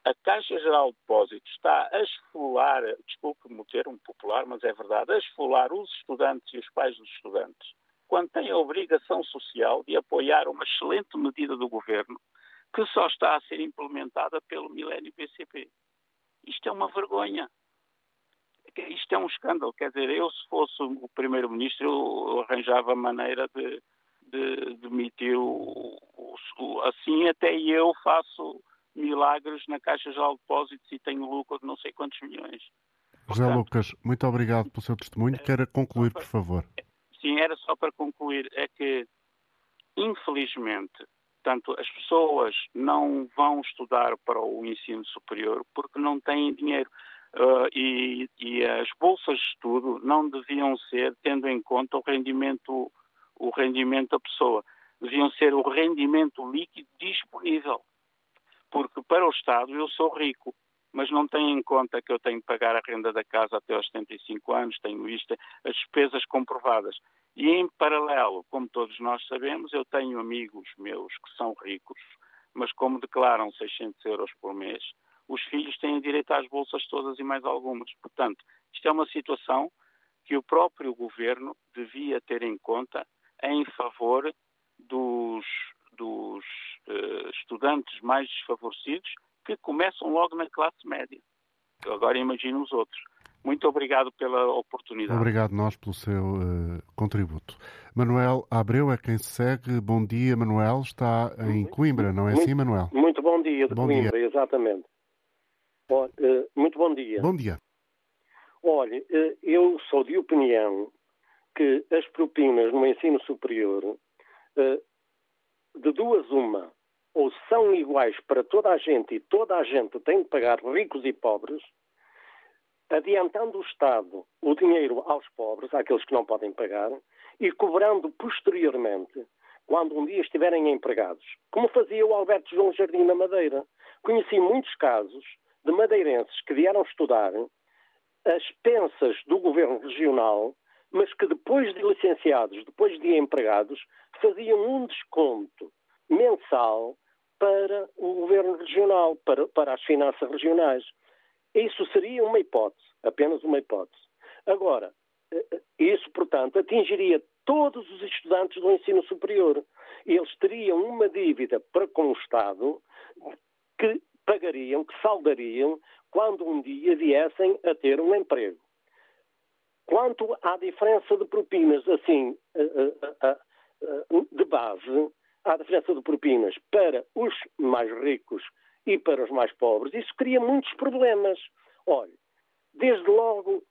a Caixa Geral de Depósitos está a esfolar, desculpe-me o termo popular, mas é verdade, a esfolar os estudantes e os pais dos estudantes, quando tem a obrigação social de apoiar uma excelente medida do governo que só está a ser implementada pelo Milênio BCP. Isto é uma vergonha. Isto é um escândalo. Quer dizer, eu, se fosse o Primeiro-Ministro, eu arranjava maneira de, de demitir o, o, Assim, até eu faço milagres na Caixa Geral de Depósitos e tenho lucro de não sei quantos milhões. José Portanto, Lucas, muito obrigado pelo seu testemunho. É, Quero concluir, por favor. Sim, era só para concluir. É que, infelizmente, Portanto, as pessoas não vão estudar para o ensino superior porque não têm dinheiro. Uh, e, e, as bolsas de estudo não deviam ser tendo em conta o rendimento, o rendimento da pessoa. Deviam ser o rendimento líquido disponível. Porque para o Estado eu sou rico. mas não têm em conta que eu tenho que pagar a renda da casa até aos 75 anos, tenho isto, as despesas comprovadas. E em paralelo, como todos nós sabemos, eu tenho amigos meus que são ricos, mas como declaram 600 euros por mês, os filhos têm direito às bolsas todas e mais algumas. Portanto, isto é uma situação que o próprio governo devia ter em conta em favor dos, dos uh, estudantes mais desfavorecidos que começam logo na classe média. Agora imagino os outros. Muito obrigado pela oportunidade. Obrigado nós pelo seu uh, contributo. Manuel Abreu é quem segue. Bom dia, Manuel. Está em Coimbra, não é muito, assim, Manuel? Muito bom dia de bom Coimbra, dia. exatamente. Bom, uh, muito bom dia. Bom dia. Olha, uh, eu sou de opinião que as propinas no ensino superior, de duas uma, ou são iguais para toda a gente e toda a gente tem de pagar, ricos e pobres, adiantando o Estado o dinheiro aos pobres, àqueles que não podem pagar, e cobrando posteriormente, quando um dia estiverem empregados, como fazia o Alberto João Jardim na Madeira. Conheci muitos casos de madeirenses que vieram estudar as pensas do governo regional, mas que depois de licenciados, depois de empregados, faziam um desconto mensal para o governo regional, para, para as finanças regionais. Isso seria uma hipótese, apenas uma hipótese. Agora, eh, isso, portanto, atingiria todos os estudantes do ensino superior. Eles teriam uma dívida para com o Estado que pagariam, que saldariam, quando um dia viessem a ter um emprego. Quanto à diferença de propinas, assim, eh, eh, de base, à diferença de propinas para os mais ricos e para os mais pobres, isso cria muitos problemas. Olha, desde logo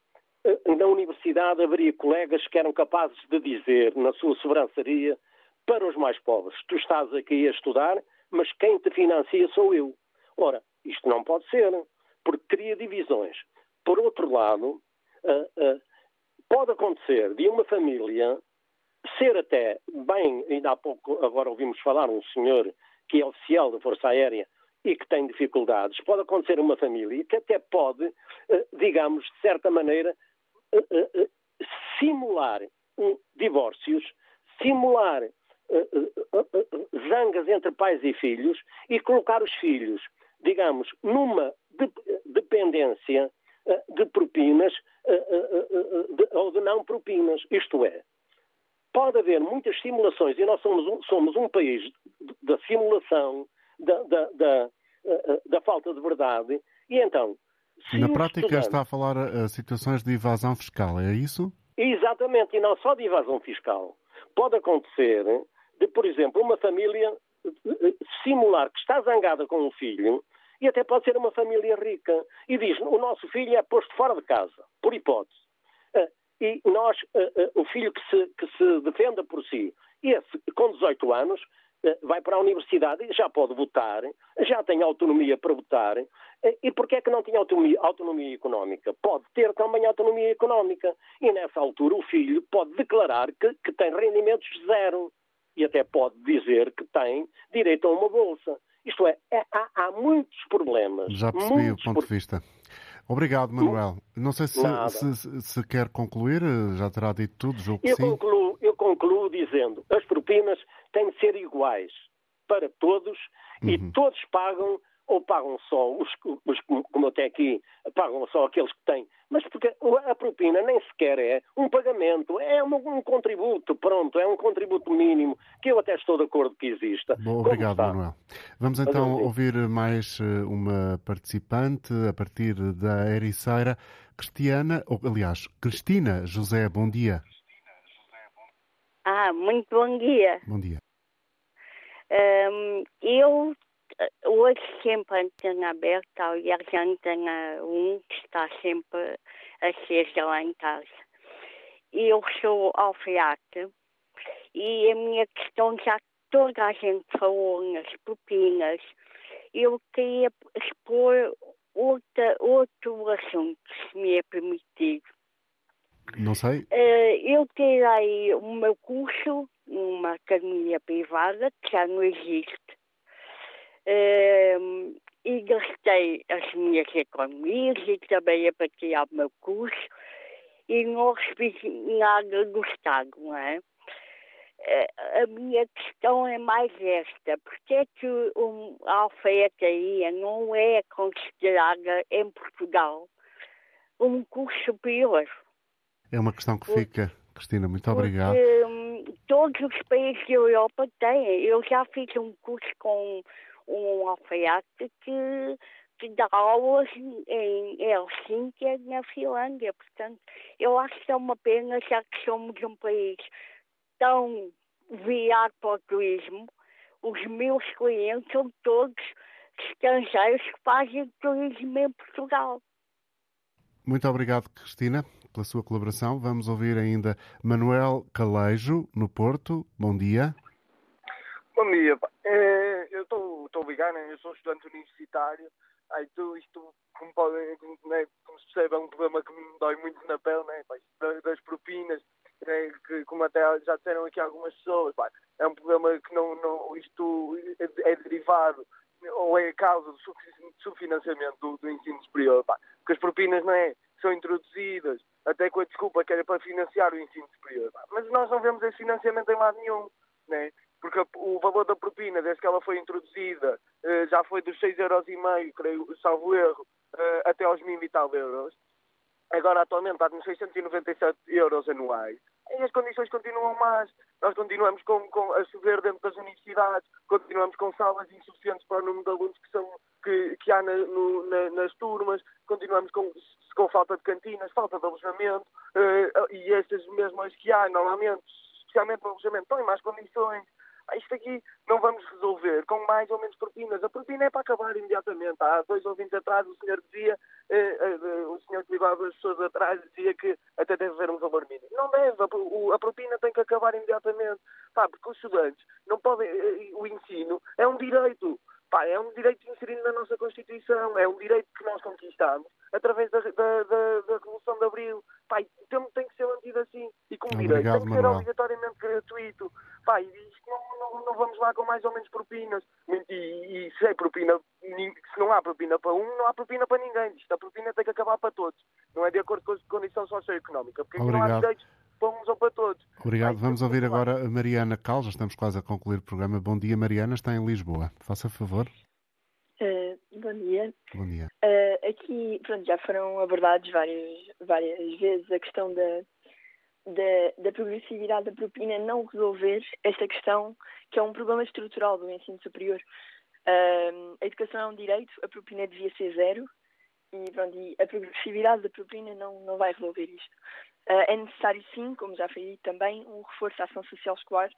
eh, na universidade haveria colegas que eram capazes de dizer, na sua sobrançaria, para os mais pobres: tu estás aqui a estudar, mas quem te financia sou eu. Ora, isto não pode ser, porque cria divisões. Por outro lado, uh, uh, pode acontecer de uma família ser até bem, ainda há pouco, agora ouvimos falar um senhor que é oficial da Força Aérea e que tem dificuldades, pode acontecer uma família que até pode, eh, digamos, de certa maneira, eh, eh, simular divórcios, simular zangas entre pais e filhos e colocar os filhos, digamos, numa dependência de propinas ou de não propinas. Isto é, pode haver muitas simulações e nós somos um, somos um país da simulação, da, da, da, eh, da, falta de verdade, e então. Na prática está a falar eh, situações de evasão fiscal, é isso? Exatamente, e não só de evasão fiscal. Pode acontecer de, por exemplo, uma família eh, simular que está zangada com um filho e até pode ser uma família rica e diz o nosso filho é posto fora de casa, por hipótese e nós, uh, uh, o filho que se, que se defenda por si, esse com 18 anos, uh, vai para a universidade e já pode votar, já tem autonomia para votar. E porquê é que não tinha autonomia, autonomia económica? Pode ter também autonomia económica. E nessa altura o filho pode declarar que, que tem rendimentos zero. E até pode dizer que tem direito a uma bolsa. Isto é, é há, há, muitos problemas. Já percebi o ponto por... de vista. Obrigado, Manuel. Não sei se, se, se, quer concluir, já terá dito tudo, julgo que eu sim. Concluo, concluo dizendo as propinas têm de ser iguais para todos uhum. e todos pagam ou pagam só os, os, como até aqui, pagam só aqueles que têm. Mas porque a propina nem sequer é um pagamento, é um, um contributo, pronto, é um contributo mínimo, que eu até estou de acordo que exista. Bom, obrigado, Manuel. Vamos então ouvir mais eh, uma participante a partir da Ericeira, Cristiana, ou aliás, Cristina José, bom dia. Ah, muito bom dia. Bom dia. Um, eu hoje sempre a antena aberta, aliás, a antena 1 que está sempre acesa lá em casa. Eu sou alfaiate e a minha questão já toda a gente falou nas propinas. Eu queria expor outra, outro assunto, se me é permitido. Não sei. Uh, eu tirei o meu curso numa academia privada, que já não existe, e gastei as minhas economias e trabalhei para tirar o meu curso e não recebi nada do Estado, não é? A minha questão é mais esta: porque é que a alfaiataria não é considerada em Portugal um curso superior? É uma questão que fica. Cristina, muito obrigado. Porque, hum, todos os países da Europa têm. Eu já fiz um curso com um alfaiate que, que dá aulas em Helsinki, na Finlândia. Portanto, eu acho que é uma pena, já que somos um país tão virado para o turismo, os meus clientes são todos estrangeiros que fazem turismo em Portugal. Muito obrigado, Cristina pela sua colaboração. Vamos ouvir ainda Manuel Calejo, no Porto. Bom dia. Bom dia. É, eu estou ligado, né? eu sou estudante universitário. Aí, tu, isto, como, né, como se percebe, é um problema que me dói muito na pele, né? das, das propinas, né? que, como até já disseram aqui algumas pessoas. Pá, é um problema que não, não isto é, é derivado ou é a causa do subfinanciamento do, do ensino superior. Pá, porque as propinas não é, são introduzidas até com a desculpa que era para financiar o ensino superior. Mas nós não vemos esse financiamento em lado nenhum, né? porque o valor da propina, desde que ela foi introduzida, eh, já foi dos 6,5€, creio, salvo erro, eh, até aos mil e tal euros. Agora, atualmente, está nos 697 euros anuais. E as condições continuam más. Nós continuamos com, com, a chover dentro das universidades, continuamos com salas insuficientes para o número de alunos que, são, que, que há na, no, na, nas turmas, continuamos com, com falta de cantinas, falta de alojamento, uh, e estas mesmas que há, normalmente, especialmente no alojamento, estão em más condições. Isto aqui não vamos resolver com mais ou menos propinas. A propina é para acabar imediatamente. Há dois ouvintes atrás o senhor dizia, eh, eh, o senhor que ligava as pessoas atrás dizia que até deve haver um valor mínimo. Não deve. A, a propina tem que acabar imediatamente. Pá, porque os estudantes não podem. Eh, o ensino é um direito. Pá, é um direito inserido na nossa Constituição, é um direito que nós conquistamos através da, da, da, da Revolução de Abril. Pá, tem, tem que ser mantido assim. E como Obrigado, direito tem que Manuel. ser obrigatoriamente gratuito. Pá, e isto não, não, não, vamos lá com mais ou menos propinas. E, e, se é propina, se não há propina para um, não há propina para ninguém. Isto a propina tem que acabar para todos. Não é de acordo com a condição socioeconómica. Porque aqui não há direitos para uns ou para todos. Obrigado. Vamos ouvir agora a Mariana Cal. Já estamos quase a concluir o programa. Bom dia, Mariana. Está em Lisboa. Faça favor. Uh, bom dia. Bom dia. Uh, aqui, pronto, já foram abordados várias, várias vezes a questão da, da, da, progressividade da propina não resolver esta questão que é um problema estrutural do ensino superior. Uh, a educação é um direito, a propina devia ser zero e, pronto, e a progressividade da propina não, não vai resolver isto. Uh, é necessário, sim, como já foi dito também, um reforço da ação social escolar,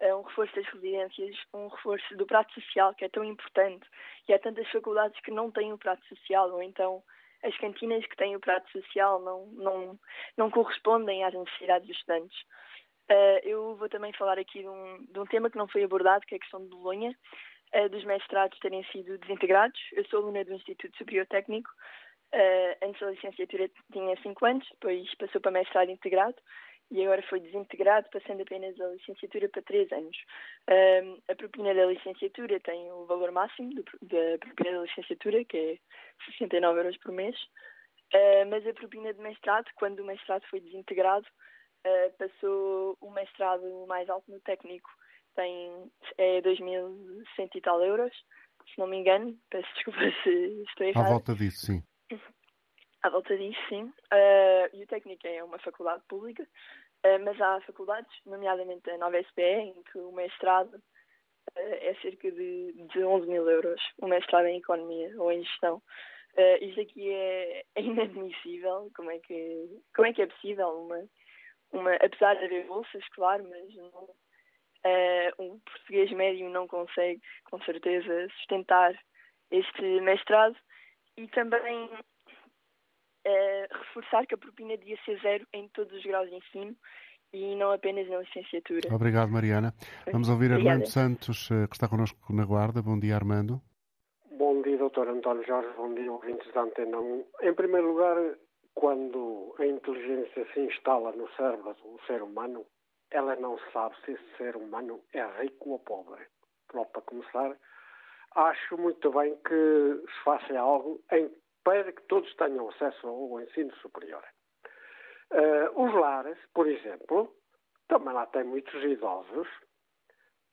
uh, um reforço das residências, um reforço do prato social, que é tão importante. E há tantas faculdades que não têm o prato social, ou então as cantinas que têm o prato social não, não, não correspondem às necessidades dos estudantes. Uh, eu vou também falar aqui de um, de um tema que não foi abordado, que é a questão de Bolonha, dos mestrados terem sido desintegrados. Eu sou aluna do Instituto Superior Técnico Uh, antes da licenciatura tinha 5 anos, depois passou para mestrado integrado e agora foi desintegrado, passando apenas a licenciatura para 3 anos. Uh, a propina da licenciatura tem o valor máximo do, da propina da licenciatura, que é 69 euros por mês, uh, mas a propina de mestrado, quando o mestrado foi desintegrado, passou o mestrado mais alto no técnico, tem é 2.100 e tal euros, se não me engano, peço desculpa se estou errado. À volta disso, sim. À volta disso, sim. Uh, e o técnico é uma faculdade pública, uh, mas há faculdades, nomeadamente a Nova SPE, em que o mestrado uh, é cerca de, de 11 mil euros, o mestrado em Economia ou em Gestão. Uh, isto aqui é, é, inadmissível. Como é que, como é, que é possível uma, uma, apesar de haver bolsas, claro, mas não, um português médio não consegue, com certeza, sustentar este mestrado e também uh, reforçar que a propina devia ser zero em todos os graus de ensino e não apenas na licenciatura. Obrigado, Mariana. Vamos ouvir Obrigada. Armando Santos, eh, que está connosco na Guarda. Bom dia, Armando. Bom dia, doutor António Jorge. Bom dia, ouvintes da Antena 1. Em primeiro lugar, quando a inteligência se instala no cérebro do ser humano, ela não sabe se esse ser humano é rico ou pobre. Logo para começar, acho muito bem que se faça algo em, para que todos tenham acesso ao ensino superior. Uh, os lares, por exemplo, também lá tem muitos idosos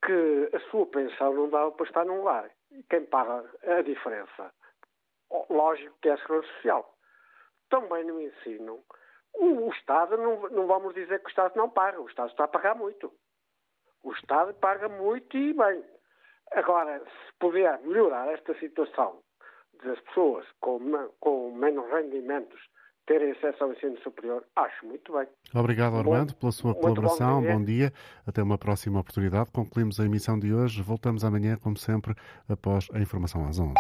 que a sua pensão não dá para estar num lar. E quem paga a diferença? Lógico que é a Segurança Social. Também no ensino, o, o Estado, não, não vamos dizer que o Estado não paga, o Estado está a pagar muito. O Estado paga muito e bem. Agora, se puder melhorar esta situação das pessoas com, com menos rendimentos terem acesso ao ensino superior, acho muito bem. Obrigado, Armando, pela sua colaboração. Bom dia. bom dia. Até uma próxima oportunidade. Concluímos a emissão de hoje. Voltamos amanhã, como sempre, após a informação às 11.